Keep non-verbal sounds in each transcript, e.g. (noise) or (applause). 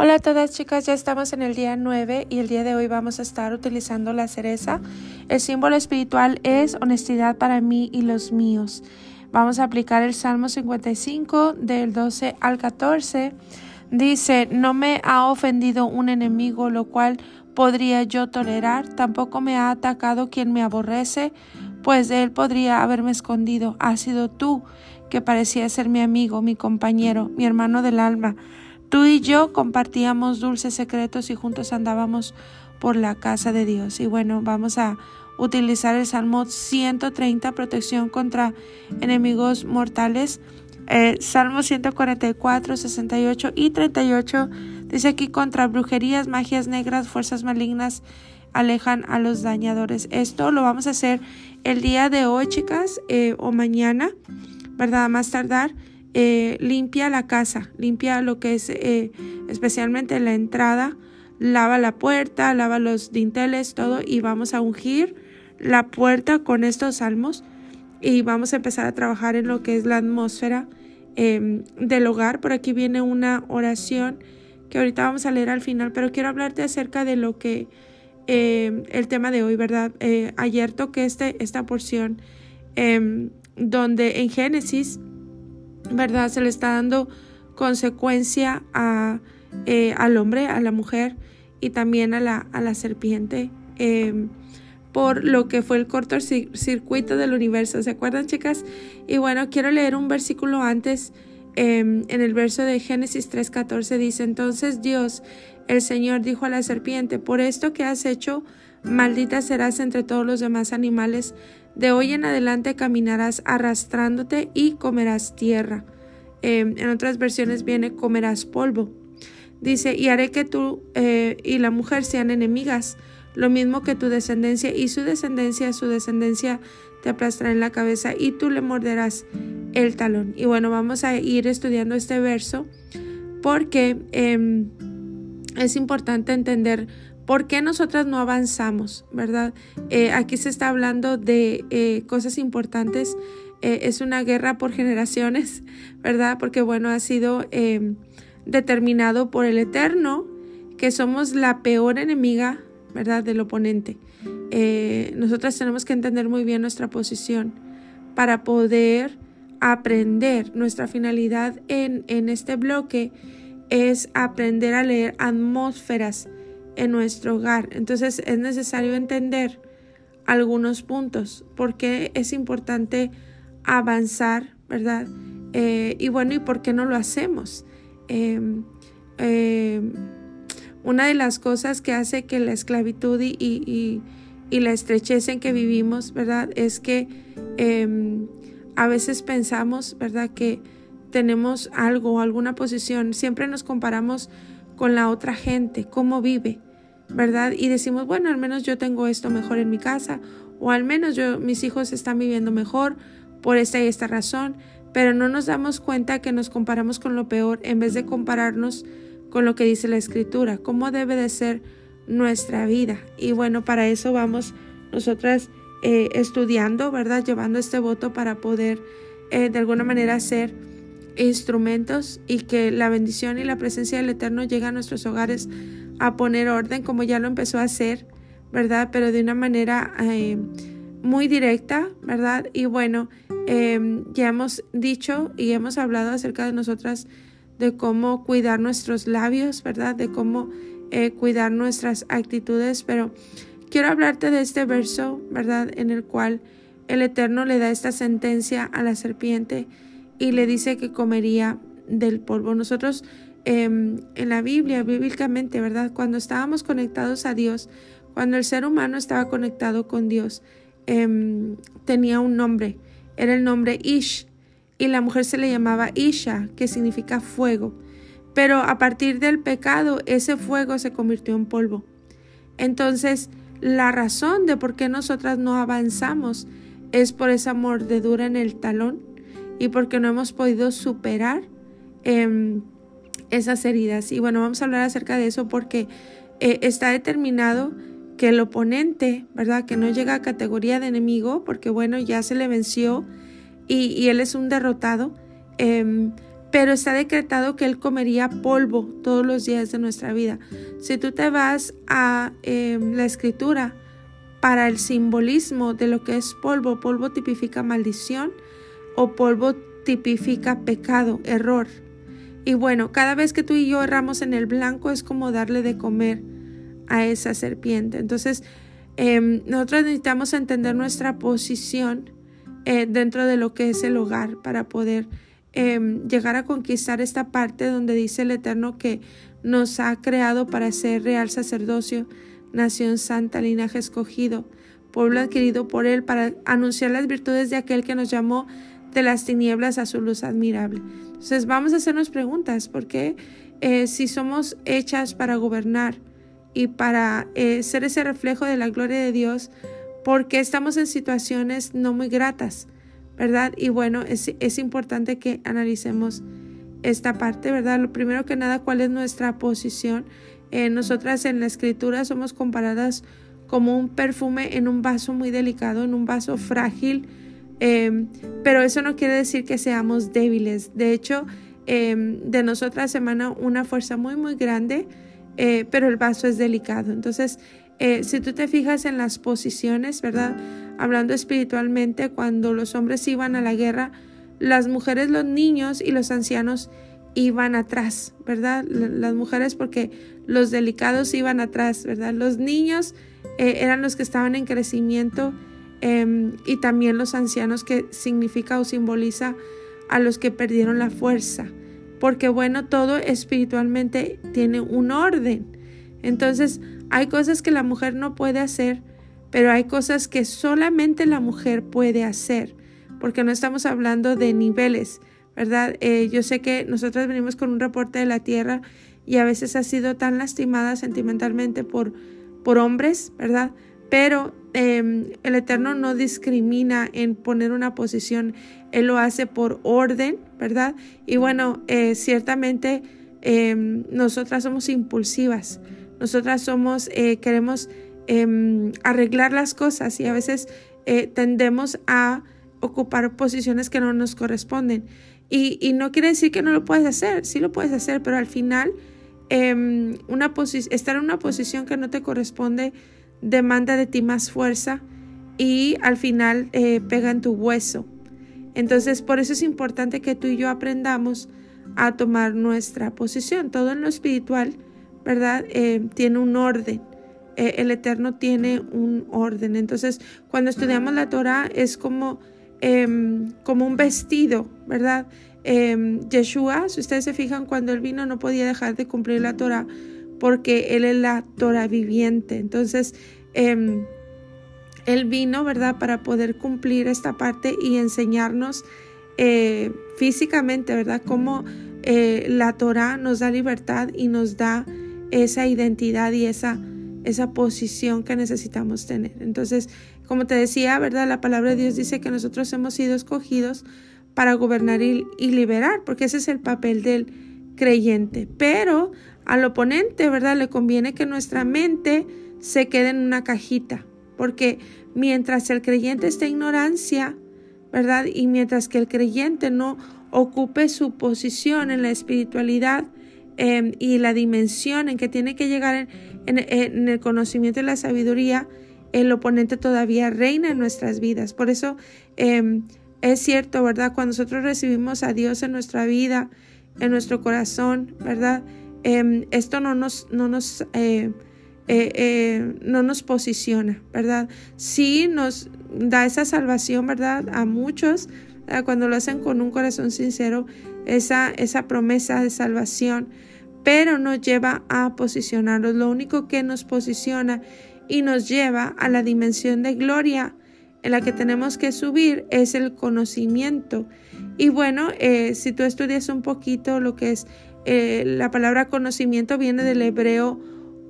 Hola a todas chicas, ya estamos en el día 9 y el día de hoy vamos a estar utilizando la cereza. El símbolo espiritual es honestidad para mí y los míos. Vamos a aplicar el Salmo 55 del 12 al 14. Dice, no me ha ofendido un enemigo, lo cual podría yo tolerar, tampoco me ha atacado quien me aborrece, pues él podría haberme escondido. Ha sido tú que parecía ser mi amigo, mi compañero, mi hermano del alma. Tú y yo compartíamos dulces secretos y juntos andábamos por la casa de Dios. Y bueno, vamos a utilizar el Salmo 130, protección contra enemigos mortales. Eh, Salmo 144, 68 y 38 dice aquí contra brujerías, magias negras, fuerzas malignas alejan a los dañadores. Esto lo vamos a hacer el día de hoy, chicas, eh, o mañana, ¿verdad? Más tardar. Eh, limpia la casa, limpia lo que es eh, especialmente la entrada, lava la puerta, lava los dinteles, todo y vamos a ungir la puerta con estos salmos y vamos a empezar a trabajar en lo que es la atmósfera em, del hogar. Por aquí viene una oración que ahorita vamos a leer al final, pero quiero hablarte acerca de lo que em, el tema de hoy, ¿verdad? Eh, ayer toqué este, esta porción em, donde en Génesis ¿verdad? Se le está dando consecuencia a, eh, al hombre, a la mujer y también a la, a la serpiente em, por lo que fue el cortocircuito del universo. ¿Se acuerdan, chicas? Y bueno, quiero leer un versículo antes. Em, en el verso de Génesis 3:14 dice, entonces Dios, el Señor, dijo a la serpiente, por esto que has hecho, maldita serás entre todos los demás animales de hoy en adelante caminarás arrastrándote y comerás tierra. Em, en otras versiones viene comerás polvo. Dice, y haré que tú eh, y la mujer sean enemigas, lo mismo que tu descendencia y su descendencia, su descendencia te aplastará en la cabeza y tú le morderás el talón. Y bueno, vamos a ir estudiando este verso porque em, es importante entender ¿Por qué nosotras no avanzamos? ¿Verdad? Eh, aquí se está hablando de eh, cosas importantes. Eh, es una guerra por generaciones, (laughs) ¿verdad? Porque bueno, ha sido em, determinado por el Eterno que somos la peor enemiga, ¿verdad? Del oponente. nosotras tenemos que entender muy bien nuestra posición para poder aprender. Nuestra finalidad en, en este bloque es aprender a leer atmósferas en nuestro hogar. Entonces es necesario entender algunos puntos, porque es importante avanzar, ¿verdad? Eh, y bueno, ¿y por qué no lo hacemos? Em, em, una de las cosas que hace que la esclavitud y, y, y, la estrechez en que vivimos, ¿verdad? Es que em, a veces pensamos, ¿verdad? Que tenemos algo, alguna posición, siempre nos comparamos con la otra gente, cómo vive. ¿Verdad? Y decimos, bueno, al menos yo tengo esto mejor en mi casa, o al menos yo, mis hijos están viviendo mejor por esta y esta razón, pero no nos damos cuenta que nos comparamos con lo peor en vez de compararnos con lo que dice la escritura, cómo debe de ser nuestra vida. Y bueno, para eso vamos nosotras eh, estudiando, ¿verdad? Llevando este voto para poder eh, de alguna manera ser instrumentos y que la bendición y la presencia del Eterno llegue a nuestros hogares a poner orden como ya lo empezó a hacer, ¿verdad? Pero de una manera eh, muy directa, ¿verdad? Y bueno, em, ya hemos dicho y hemos hablado acerca de nosotras de cómo cuidar nuestros labios, ¿verdad? De cómo eh, cuidar nuestras actitudes, pero quiero hablarte de este verso, ¿verdad? En el cual el Eterno le da esta sentencia a la serpiente y le dice que comería del polvo. Nosotros Em, en la Biblia, bíblicamente, ¿verdad? Cuando estábamos conectados a Dios, cuando el ser humano estaba conectado con Dios, em, tenía un nombre, era el nombre Ish, y la mujer se le llamaba Isha, que significa fuego. Pero a partir del pecado, ese fuego se convirtió en polvo. Entonces, la razón de por qué nosotras no avanzamos es por esa mordedura en el talón y porque no hemos podido superar eh, esas heridas. Y bueno, vamos a hablar acerca de eso porque eh, está determinado que el oponente, ¿verdad? Que no llega a categoría de enemigo, porque bueno, ya se le venció y, él es un derrotado. Em, pero está decretado que él comería polvo todos los días de nuestra vida. Si tú te vas a em, la escritura para el simbolismo de lo que es polvo, polvo tipifica maldición o polvo tipifica pecado, error. Y bueno, cada vez que tú y yo erramos en el blanco es como darle de comer a esa serpiente. Entonces, em, nosotros necesitamos entender nuestra posición eh, dentro de lo que es el hogar para poder Em, llegar a conquistar esta parte donde dice el Eterno que nos ha creado para ser real sacerdocio, nación santa, linaje escogido, pueblo adquirido por Él, para anunciar las virtudes de aquel que nos llamó de las tinieblas a su luz admirable. Entonces vamos a hacernos preguntas, porque eh, si somos hechas para gobernar y para eh, ser ese reflejo de la gloria de Dios, ¿por qué estamos en situaciones no muy gratas? ¿verdad? Y bueno, es, importante que analicemos esta parte, ¿verdad? Lo primero que nada, ¿cuál es nuestra posición? Eh, nosotras en la escritura somos comparadas como un perfume en un vaso muy delicado, en un vaso frágil, em, pero eso no quiere decir que seamos débiles. De hecho, em, de nosotras emana una fuerza muy, muy grande, eh, pero el vaso es delicado. Entonces, eh, si tú te fijas en las posiciones, ¿verdad? hablando espiritualmente, cuando los hombres iban a la guerra, las mujeres, los niños y los ancianos iban atrás, ¿verdad? Las mujeres porque los delicados iban atrás, ¿verdad? Los niños eh, eran los que estaban en crecimiento em, y también los ancianos que significa o simboliza a los que perdieron la fuerza, porque bueno, todo espiritualmente tiene un orden. Entonces, hay cosas que la mujer no puede hacer pero hay cosas que solamente la mujer puede hacer, porque no estamos hablando de niveles, ¿verdad? Eh, yo sé que nosotros venimos con un reporte de la tierra y a veces ha sido tan lastimada sentimentalmente por, por hombres, ¿verdad? Pero em, el Eterno no discrimina en poner una posición, Él lo hace por orden, ¿verdad? Y bueno, eh, ciertamente em, nosotras somos impulsivas, nosotras somos, eh, queremos Em, arreglar las cosas y a veces eh, tendemos a ocupar posiciones que no nos corresponden. Y, no quiere decir que no lo puedes hacer, sí lo puedes hacer, pero al final estar en una posición que no te corresponde demanda de ti más fuerza y al final eh, pega en tu hueso. Entonces, por eso es importante que tú y yo aprendamos a tomar nuestra posición. Todo en lo espiritual, ¿verdad? Eh, tiene un orden. Eh, el Eterno tiene un orden. Entonces, cuando estudiamos la Torah es como, em, como un vestido, ¿verdad? Eh, Yeshua, si ustedes se fijan, cuando él vino no podía dejar de cumplir la Torah porque él es la Torah viviente. Entonces, em, él vino, ¿verdad?, para poder cumplir esta parte y enseñarnos eh, físicamente, ¿verdad?, cómo eh, la Torah nos da libertad y nos da esa identidad y esa esa posición que necesitamos tener. Entonces, como te decía, ¿verdad? La palabra de Dios dice que nosotros hemos sido escogidos para gobernar y, liberar, porque ese es el papel del creyente. Pero al oponente, ¿verdad? Le conviene que nuestra mente se quede en una cajita, porque mientras el creyente esté en ignorancia, ¿verdad? Y mientras que el creyente no ocupe su posición en la espiritualidad em, y la dimensión en que tiene que llegar en, en, el conocimiento y la sabiduría, el oponente todavía reina en nuestras vidas. Por eso em, es cierto, ¿verdad? Cuando nosotros recibimos a Dios en nuestra vida, en nuestro corazón, ¿verdad? Em, esto no nos, no nos, eh, eh, eh, no nos posiciona, ¿verdad? Sí nos da esa salvación, ¿verdad? A muchos, cuando lo hacen con un corazón sincero, esa, esa promesa de salvación pero nos lleva a posicionarnos. Lo único que nos posiciona y nos lleva a la dimensión de gloria en la que tenemos que subir es el conocimiento. Y bueno, si tú estudias un poquito lo que es eh, la palabra conocimiento, viene del hebreo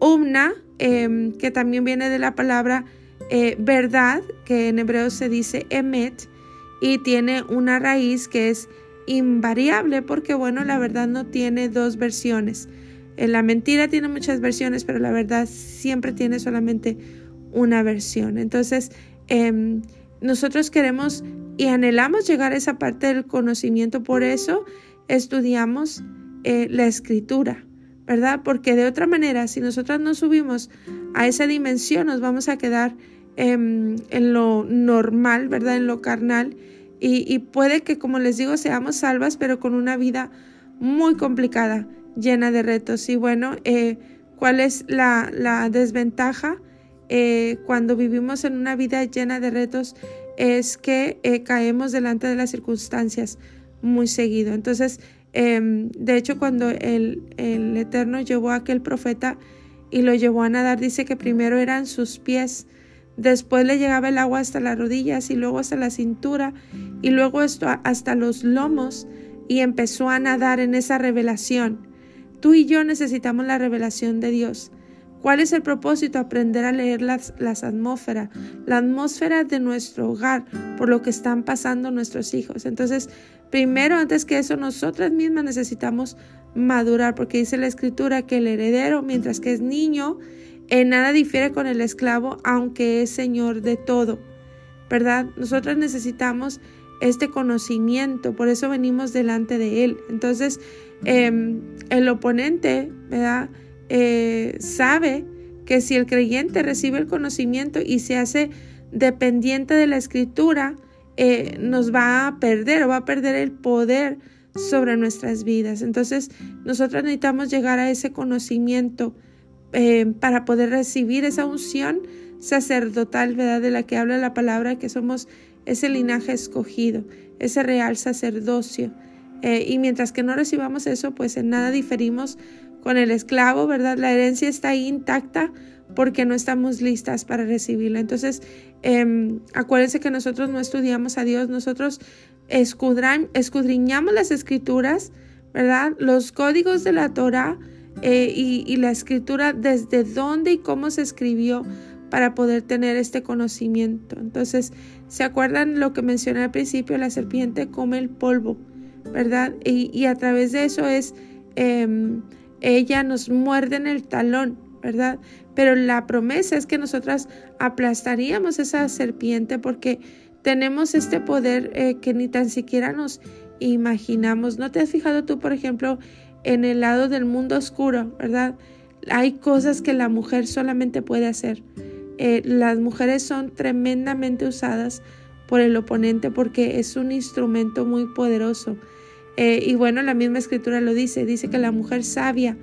umna, em, que también viene de la palabra eh, verdad, que en hebreo se dice emet, y tiene una raíz que es invariable porque, bueno, la verdad no tiene dos versiones. Eh, la mentira tiene muchas versiones, pero la verdad siempre tiene solamente una versión. Entonces, em, nosotros queremos y anhelamos llegar a esa parte del conocimiento. Por eso estudiamos eh, la escritura, ¿verdad? Porque de otra manera, si nosotras no subimos a esa dimensión, nos vamos a quedar en lo normal, ¿verdad? En lo carnal. Y, puede que, como les digo, seamos salvas, pero con una vida muy complicada, llena de retos. Y bueno, eh, ¿cuál es la, desventaja eh, cuando vivimos en una vida llena de retos? Es que caemos delante de las circunstancias muy seguido. Entonces, em, de hecho, cuando el, el Eterno llevó a aquel profeta y lo llevó a nadar, dice que primero eran sus pies Después le llegaba el agua hasta las rodillas y luego hasta la cintura y luego hasta los lomos y empezó a nadar en esa revelación. Tú y yo necesitamos la revelación de Dios. ¿Cuál es el propósito? Aprender a leer las, las atmósferas, la atmósfera de nuestro hogar, por lo que están pasando nuestros hijos. Entonces, primero, antes que eso, nosotras mismas necesitamos madurar, porque dice la escritura que el heredero, mientras que es niño, en nada difiere con el esclavo, aunque es señor de todo, ¿verdad? Nosotros necesitamos este conocimiento, por eso venimos delante de Él. Entonces, em, el oponente, ¿verdad? Eh, sabe que si el creyente recibe el conocimiento y se hace dependiente de la escritura, eh, nos va a perder o va a perder el poder sobre nuestras vidas. Entonces, nosotros necesitamos llegar a ese conocimiento eh, para poder recibir esa unción sacerdotal, ¿verdad? De la que habla la palabra, que somos ese linaje escogido, ese real sacerdocio. Y mientras que no recibamos eso, pues en nada diferimos con el esclavo, ¿verdad? La herencia está ahí intacta porque no estamos listas para recibirla. Entonces, eh, acuérdense que nosotros no estudiamos a Dios, nosotros escudriñamos las escrituras, ¿verdad? Los códigos de la Torah eh, y, la escritura desde dónde y cómo se escribió para poder tener este conocimiento. Entonces, ¿se acuerdan lo que mencioné al principio? La serpiente come el polvo, ¿verdad? Y, a través de eso es, em, ella nos muerde en el talón, ¿verdad? Pero la promesa es que nosotras aplastaríamos esa serpiente porque tenemos este poder eh, que ni tan siquiera nos imaginamos. ¿No te has fijado tú, por ejemplo, en el lado del mundo oscuro, ¿verdad? Hay cosas que la mujer solamente puede hacer. Eh, las mujeres son tremendamente usadas por el oponente porque es un instrumento muy poderoso. Eh, y bueno, la misma escritura lo dice, dice que la mujer sabia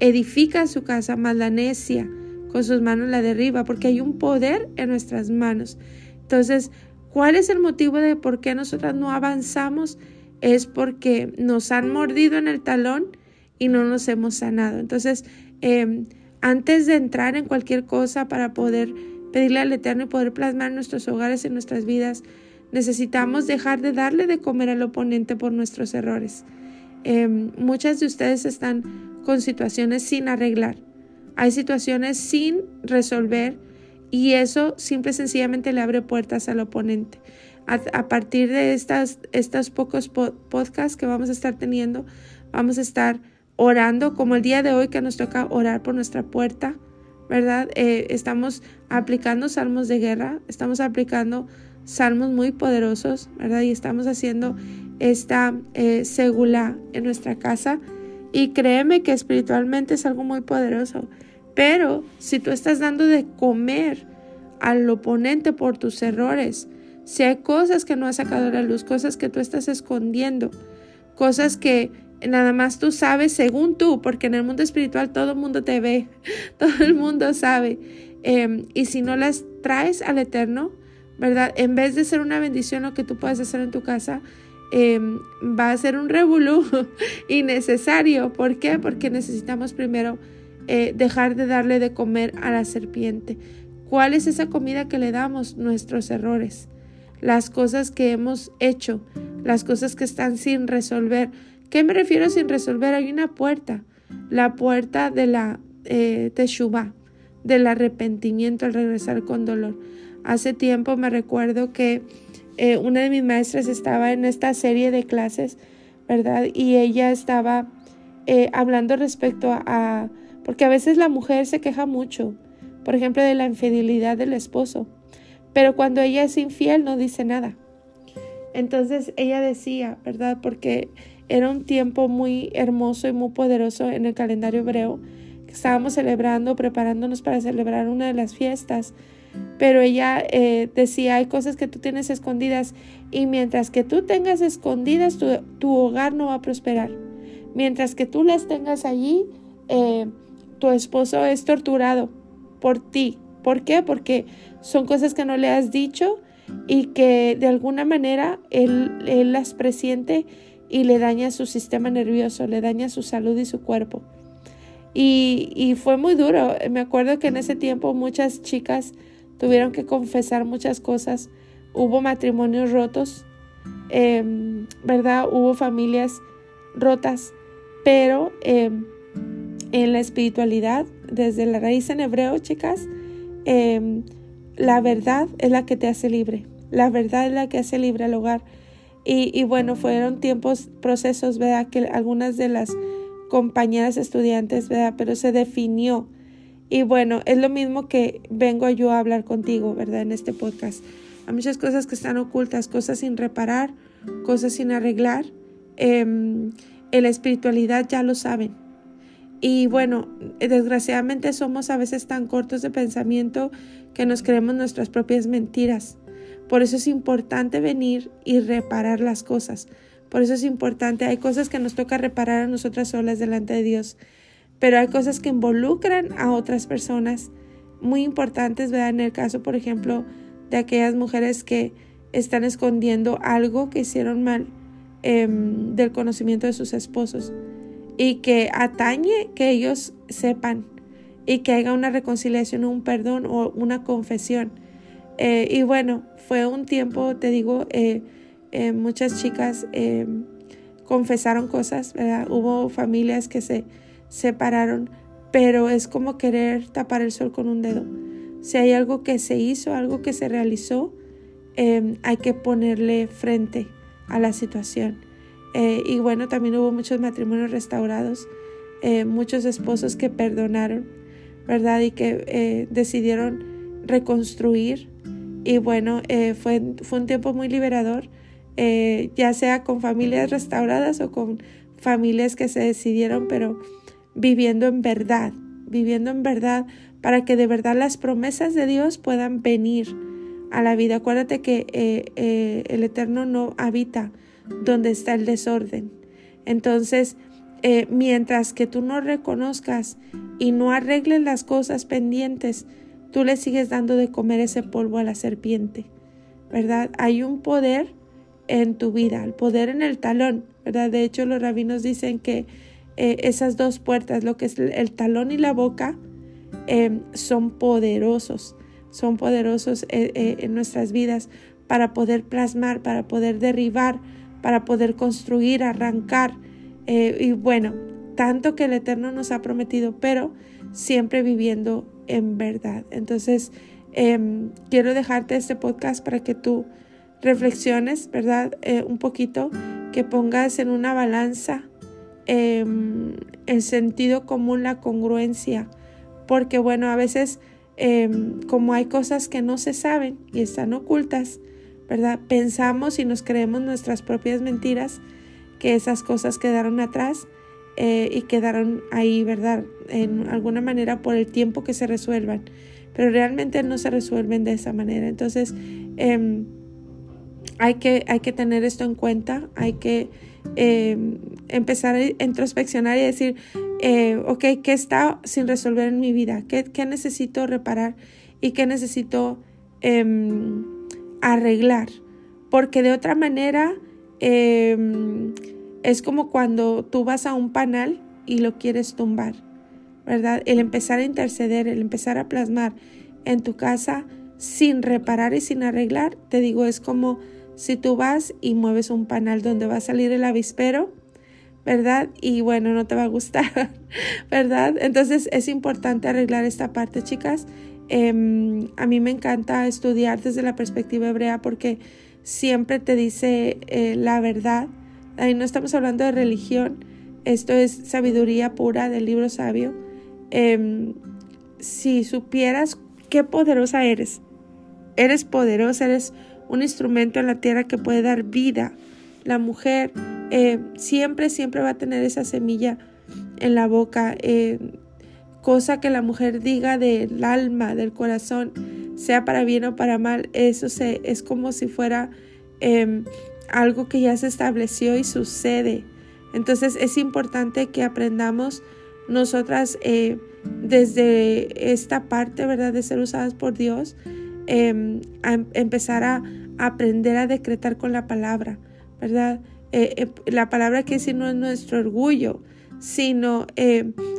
edifica su casa, más la necia con sus manos la derriba, porque hay un poder en nuestras manos. Entonces, ¿cuál es el motivo de por qué nosotras no avanzamos? es porque nos han mordido en el talón y no nos hemos sanado. Entonces, em, antes de entrar en cualquier cosa para poder pedirle al Eterno y poder plasmar nuestros hogares, en nuestras vidas, necesitamos dejar de darle de comer al oponente por nuestros errores. Em, muchas de ustedes están con situaciones sin arreglar. Hay situaciones sin resolver y eso simple y sencillamente le abre puertas al oponente a, partir de estas, estos pocos podcasts que vamos a estar teniendo, vamos a estar orando, como el día de hoy que nos toca orar por nuestra puerta, ¿verdad? Eh, estamos aplicando salmos de guerra, estamos aplicando salmos muy poderosos, ¿verdad? Y estamos haciendo esta eh, segula en nuestra casa. Y créeme que espiritualmente es algo muy poderoso. Pero si tú estás dando de comer al oponente por tus errores, si hay cosas que no has sacado a la luz, cosas que tú estás escondiendo, cosas que nada más tú sabes según tú, porque en el mundo espiritual todo el mundo te ve, (laughs) todo el mundo sabe. Em, y si no las traes al Eterno, ¿verdad? En vez de ser una bendición lo que tú puedes hacer en tu casa, em, va a ser un revolú (laughs) innecesario. ¿Por qué? Porque necesitamos primero eh, dejar de darle de comer a la serpiente. ¿Cuál es esa comida que le damos? Nuestros errores las cosas que hemos hecho, las cosas que están sin resolver. ¿Qué me refiero sin resolver? Hay una puerta, la puerta de la eh, del arrepentimiento al regresar con dolor. Hace tiempo me recuerdo que eh, una de mis maestras estaba en esta serie de clases, ¿verdad? Y ella estaba eh, hablando respecto a, porque a veces la mujer se queja mucho, por ejemplo, de la infidelidad del esposo. Pero cuando ella es infiel no dice nada. Entonces ella decía, ¿verdad? Porque era un tiempo muy hermoso y muy poderoso en el calendario hebreo. Estábamos celebrando, preparándonos para celebrar una de las fiestas. Pero ella eh, decía, hay cosas que tú tienes escondidas y mientras que tú tengas escondidas, tu, hogar no va a prosperar. Mientras que tú las tengas allí, eh, tu esposo es torturado por ti. ¿Por qué? Porque son cosas que no le has dicho y que de alguna manera él, él las presiente y le daña su sistema nervioso, le daña su salud y su cuerpo. Y, fue muy duro. Me acuerdo que en ese tiempo muchas chicas tuvieron que confesar muchas cosas. Hubo matrimonios rotos, em, ¿verdad? Hubo familias rotas, pero em, en la espiritualidad, desde la raíz en hebreo, chicas, em, la verdad es la que te hace libre. La verdad es la que hace libre al hogar. Y, bueno, fueron tiempos, procesos, ¿verdad? Que algunas de las compañeras estudiantes, ¿verdad? Pero se definió. Y bueno, es lo mismo que vengo yo a hablar contigo, ¿verdad? En este podcast. Hay muchas cosas que están ocultas, cosas sin reparar, cosas sin arreglar. Em, en la espiritualidad ya lo saben. Y bueno, desgraciadamente somos a veces tan cortos de pensamiento que nos creemos nuestras propias mentiras. Por eso es importante venir y reparar las cosas. Por eso es importante, hay cosas que nos toca reparar a nosotras solas delante de Dios, pero hay cosas que involucran a otras personas muy importantes, ¿verdad? En el caso, por ejemplo, de aquellas mujeres que están escondiendo algo que hicieron mal em, del conocimiento de sus esposos y que atañe que ellos sepan y que haya una reconciliación, un perdón o una confesión. Eh, y bueno, fue un tiempo, te digo, eh, eh, muchas chicas confesaron cosas, ¿verdad? Hubo familias que se separaron, pero es como querer tapar el sol con un dedo. Si hay algo que se hizo, algo que se realizó, hay que ponerle frente a la situación. y bueno, también hubo muchos matrimonios restaurados, muchos esposos que perdonaron, ¿verdad? Y que decidieron reconstruir y bueno, eh, fue, fue un tiempo muy liberador, eh, ya sea con familias restauradas o con familias que se decidieron, pero viviendo en verdad, viviendo en verdad para que de verdad las promesas de Dios puedan venir a la vida. Acuérdate que eh, el Eterno no habita donde está el desorden. Entonces, mientras que tú no reconozcas y no arregles las cosas pendientes, tú le sigues dando de comer ese polvo a la serpiente, ¿verdad? Hay un poder en tu vida, el poder en el talón, ¿verdad? De hecho, los rabinos dicen que eh, esas dos puertas, lo que es el talón y la boca, em, son poderosos, son poderosos eh, eh, en nuestras vidas para poder plasmar, para poder derribar, para poder construir, arrancar. y bueno, tanto que el Eterno nos ha prometido, pero siempre viviendo en verdad. Entonces, em, quiero dejarte este podcast para que tú reflexiones, ¿verdad? Eh, un poquito, que pongas en una balanza em, el sentido común, la congruencia, porque bueno, a veces em, como hay cosas que no se saben y están ocultas, ¿verdad? Pensamos y nos creemos nuestras propias mentiras, que esas cosas quedaron atrás eh, y quedaron ahí, ¿verdad? En alguna manera por el tiempo que se resuelvan, pero realmente no se resuelven de esa manera. Entonces, em, hay, que, hay que tener esto en cuenta, hay que em, empezar a introspeccionar y decir, eh, ok, ¿qué está sin resolver en mi vida? ¿Qué, qué necesito reparar y qué necesito em, arreglar? Porque de otra manera, es como cuando tú vas a un panal y lo quieres tumbar, ¿verdad? El empezar a interceder, el empezar a plasmar en tu casa sin reparar y sin arreglar, te digo, es como si tú vas y mueves un panal donde va a salir el avispero, ¿verdad? Y bueno, no te va a gustar, (laughs) ¿verdad? Entonces es importante arreglar esta parte, chicas. Em, a mí me encanta estudiar desde la perspectiva hebrea porque siempre te dice eh, la verdad Ahí no estamos hablando de religión, esto es sabiduría pura del libro sabio. Em, si supieras qué poderosa eres, eres poderosa, eres un instrumento en la tierra que puede dar vida. La mujer eh, siempre, siempre va a tener esa semilla en la boca. Eh, cosa que la mujer diga del alma, del corazón, sea para bien o para mal, eso se, es como si fuera em, algo que ya se estableció y sucede. Entonces es importante que aprendamos nosotras eh, desde esta parte, ¿verdad? De ser usadas por Dios, em, a em, empezar a, aprender a decretar con la palabra, ¿verdad? Eh, eh, la palabra que si no es nuestro orgullo, sino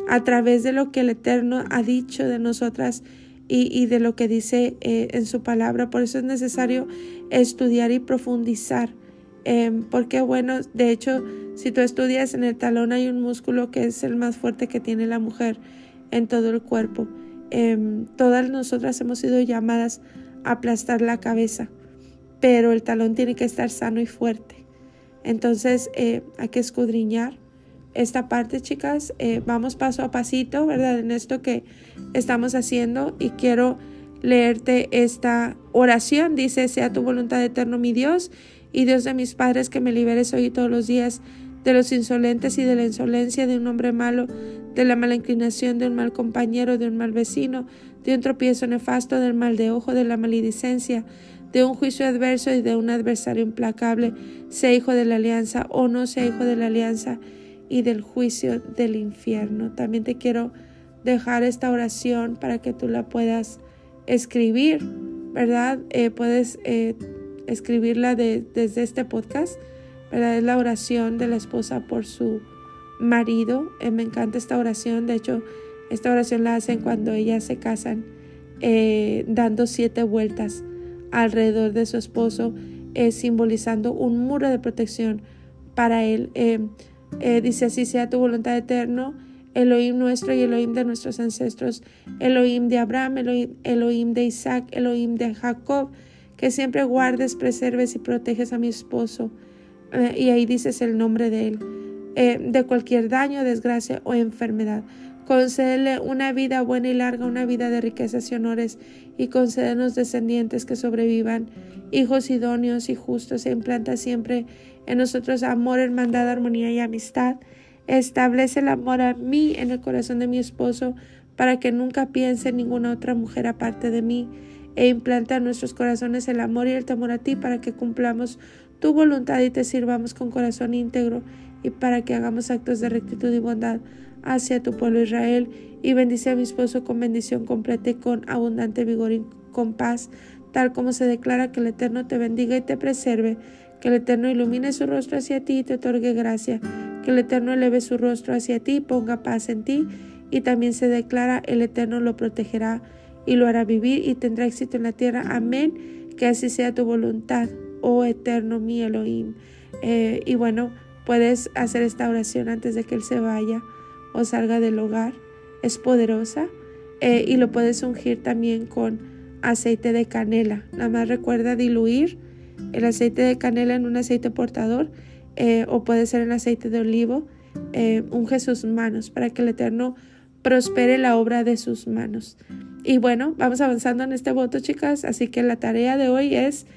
a través de lo que el Eterno ha dicho de nosotras y, de lo que dice en su palabra. Por eso es necesario estudiar y profundizar. Em, porque bueno, de hecho, si tú estudias en el talón hay un músculo que es el más fuerte que tiene la mujer en todo el cuerpo. Em, todas nosotras hemos sido llamadas a aplastar la cabeza, pero el talón tiene que estar sano y fuerte. Entonces eh, hay que escudriñar esta parte, chicas. Eh, vamos paso a pasito, ¿verdad? En esto que estamos haciendo y quiero leerte esta oración. Dice, sea tu voluntad eterno mi Dios y Dios de mis padres, que me liberes hoy y todos los días de los insolentes y de la insolencia de un hombre malo, de la mala inclinación de un mal compañero, de un mal vecino, de un tropiezo nefasto, del mal de ojo, de la maledicencia, de un juicio adverso y de un adversario implacable, sea hijo de la alianza o no sea hijo de la alianza y del juicio del infierno. También te quiero dejar esta oración para que tú la puedas escribir, ¿verdad? Eh, puedes eh, escribirla desde este podcast, Es la oración de la esposa por su marido. Eh, me encanta esta oración. De hecho, esta oración la hacen cuando ellas se casan, eh, dando siete vueltas alrededor de su esposo, eh, simbolizando un muro de protección para él. dice así, sea tu voluntad eterno. Elohim nuestro y Elohim de nuestros ancestros, Elohim de Abraham, Elohim, Elohim de Isaac, Elohim de Jacob, que siempre guardes, preserves y proteges a mi esposo. Eh, y ahí dices el nombre de él, eh, de cualquier daño, desgracia o enfermedad. Concédele una vida buena y larga, una vida de riquezas y honores, y concédenos descendientes que sobrevivan, hijos idóneos y justos, e implanta siempre en nosotros amor, hermandad, armonía y amistad. Establece el amor a mí en el corazón de mi esposo, para que nunca piense en ninguna otra mujer aparte de mí e implanta en nuestros corazones el amor y el temor a ti para que cumplamos tu voluntad y te sirvamos con corazón íntegro y para que hagamos actos de rectitud y bondad hacia tu pueblo Israel y bendice a mi esposo con bendición completa y con abundante vigor y con paz, tal como se declara que el Eterno te bendiga y te preserve, que el Eterno ilumine su rostro hacia ti y te otorgue gracia, que el Eterno eleve su rostro hacia ti y ponga paz en ti, y también se declara el Eterno lo protegerá y lo hará vivir y tendrá éxito en la tierra. Amén. Que así sea tu voluntad, oh eterno mi Elohim. Eh, y bueno, puedes hacer esta oración antes de que Él se vaya o salga del hogar. Es poderosa eh, y lo puedes ungir también con aceite de canela. Nada más recuerda diluir el aceite de canela en un aceite portador eh, o puede ser en aceite de olivo. unge sus manos para que el Eterno prospere la obra de sus manos. Y bueno, vamos avanzando en este voto, chicas. Así que la tarea de hoy es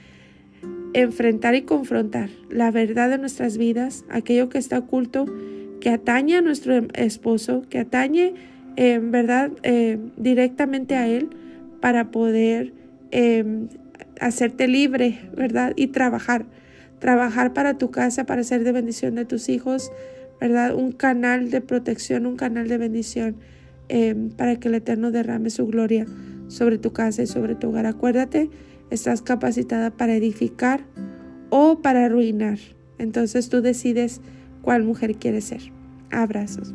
enfrentar y confrontar la verdad de nuestras vidas, aquello que está oculto, que atañe a nuestro esposo, que atañe en verdad eh, directamente a él para poder em, hacerte libre, ¿verdad? Y trabajar, trabajar para tu casa, para ser de bendición de tus hijos, ¿verdad? Un canal de protección, un canal de bendición Em, para que el Eterno derrame su gloria sobre tu casa y sobre tu hogar. Acuérdate, estás capacitada para edificar o para arruinar. Entonces tú decides cuál mujer quieres ser. Abrazos.